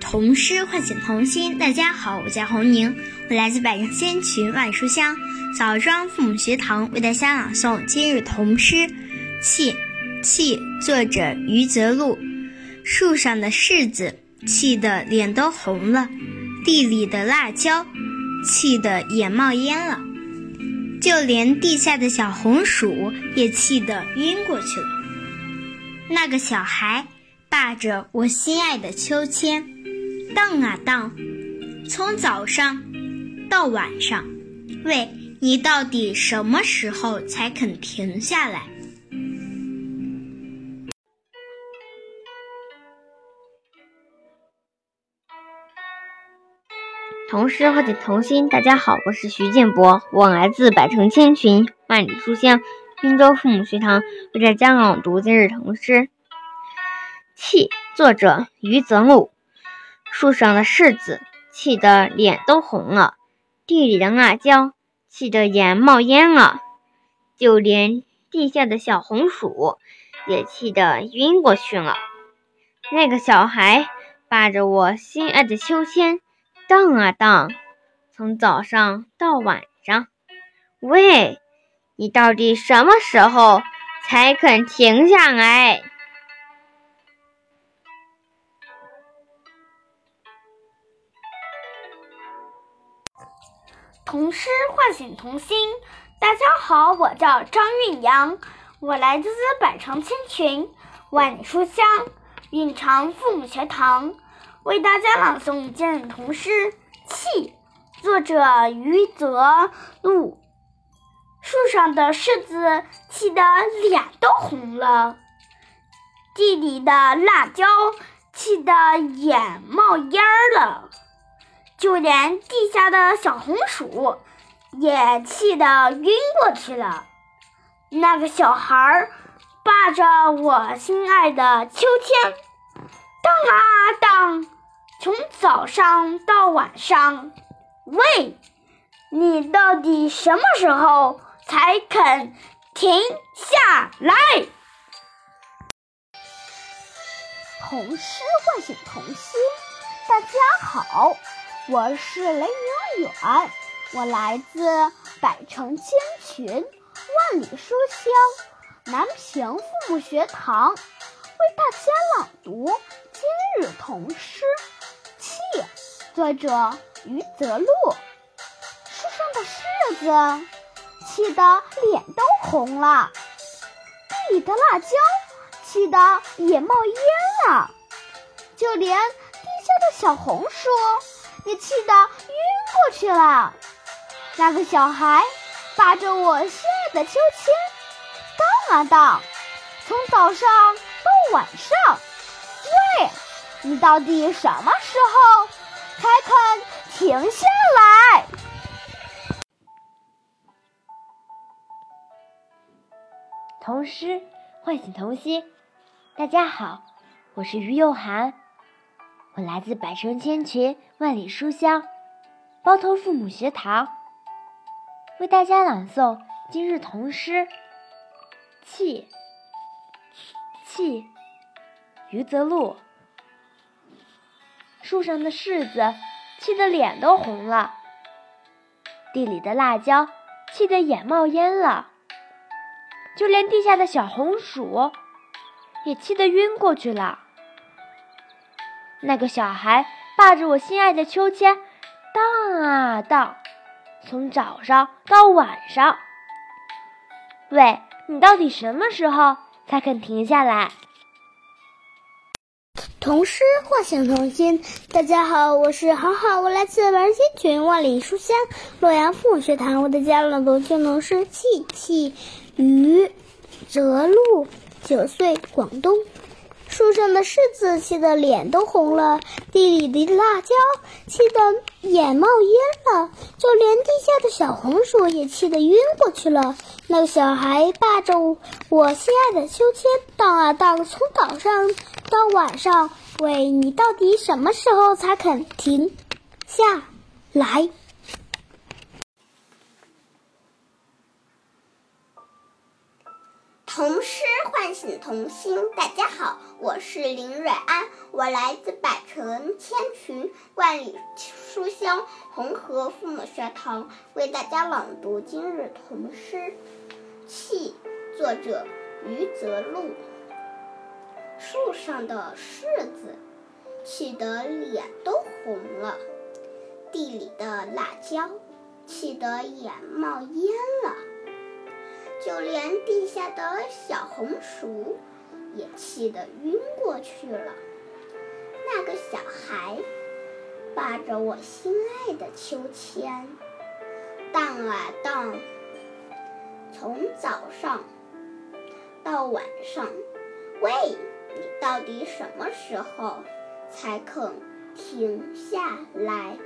童诗唤醒童心。大家好，我叫洪宁，我来自百城千群万书香枣庄父母学堂，为大家朗诵今日童诗《气》。气，作者余则路。树上的柿子气得脸都红了，地里的辣椒气得眼冒烟了，就连地下的小红薯也气得晕过去了。那个小孩霸着我心爱的秋千，荡啊荡，从早上到晚上。喂，你到底什么时候才肯停下来？童诗唤醒童心，大家好，我是徐建博，我来自百城千群，万里书香滨州父母学堂，为大家朗读今日童诗《气》，作者余则路。树上的柿子气得脸都红了，地里的辣椒气得眼冒烟了，就连地下的小红薯也气得晕过去了。那个小孩霸着我心爱的秋千。荡啊荡，从早上到晚上。喂，你到底什么时候才肯停下来？童诗唤醒童心。大家好，我叫张韵阳，我来自百城千群，万里书香，蕴藏父母学堂。为大家朗诵今日童诗《气》，作者余则路。树上的柿子气得脸都红了，地里的辣椒气得眼冒烟了，就连地下的小红薯也气得晕过去了。那个小孩霸着我心爱的秋千。荡啊荡，从早上到晚上。喂，你到底什么时候才肯停下来？童诗唤醒童心。大家好，我是雷明远，我来自百城千群，万里书香南平父母学堂，为大家朗读。今日童诗《气》，作者余则路。树上的柿子气得脸都红了，地里的辣椒气得也冒烟了，就连地下的小红书你气得晕过去了。那个小孩扒着我心爱的秋千，荡啊荡，从早上到晚上。喂，你到底什么时候才肯停下来？童诗唤醒童心。大家好，我是于幼涵，我来自百城千群万里书香包头父母学堂，为大家朗诵今日童诗《气》。气。余则路，树上的柿子气得脸都红了，地里的辣椒气得眼冒烟了，就连地下的小红薯也气得晕过去了。那个小孩霸着我心爱的秋千，荡啊荡，从早上到晚上。喂，你到底什么时候才肯停下来？童诗唤醒童心。大家好，我是好好，我来自文心群万里书香洛阳父母学堂。我的家朗读青龙诗气气于泽路，九岁，广东。树上的柿子气得脸都红了，地里的辣椒气得眼冒烟了，就连地下的小红薯也气得晕过去了。那个小孩霸着我心爱的秋千，荡啊荡，从早上到晚上。喂，你到底什么时候才肯停下来？童诗唤醒童心。大家好，我是林蕊安，我来自百城千群、万里书香红河父母学堂，为大家朗读今日童诗《气》，作者余则路。树上的柿子气得脸都红了，地里的辣椒气得眼冒烟了。就连地下的小红薯也气得晕过去了。那个小孩把着我心爱的秋千荡啊荡，从早上到晚上。喂，你到底什么时候才肯停下来？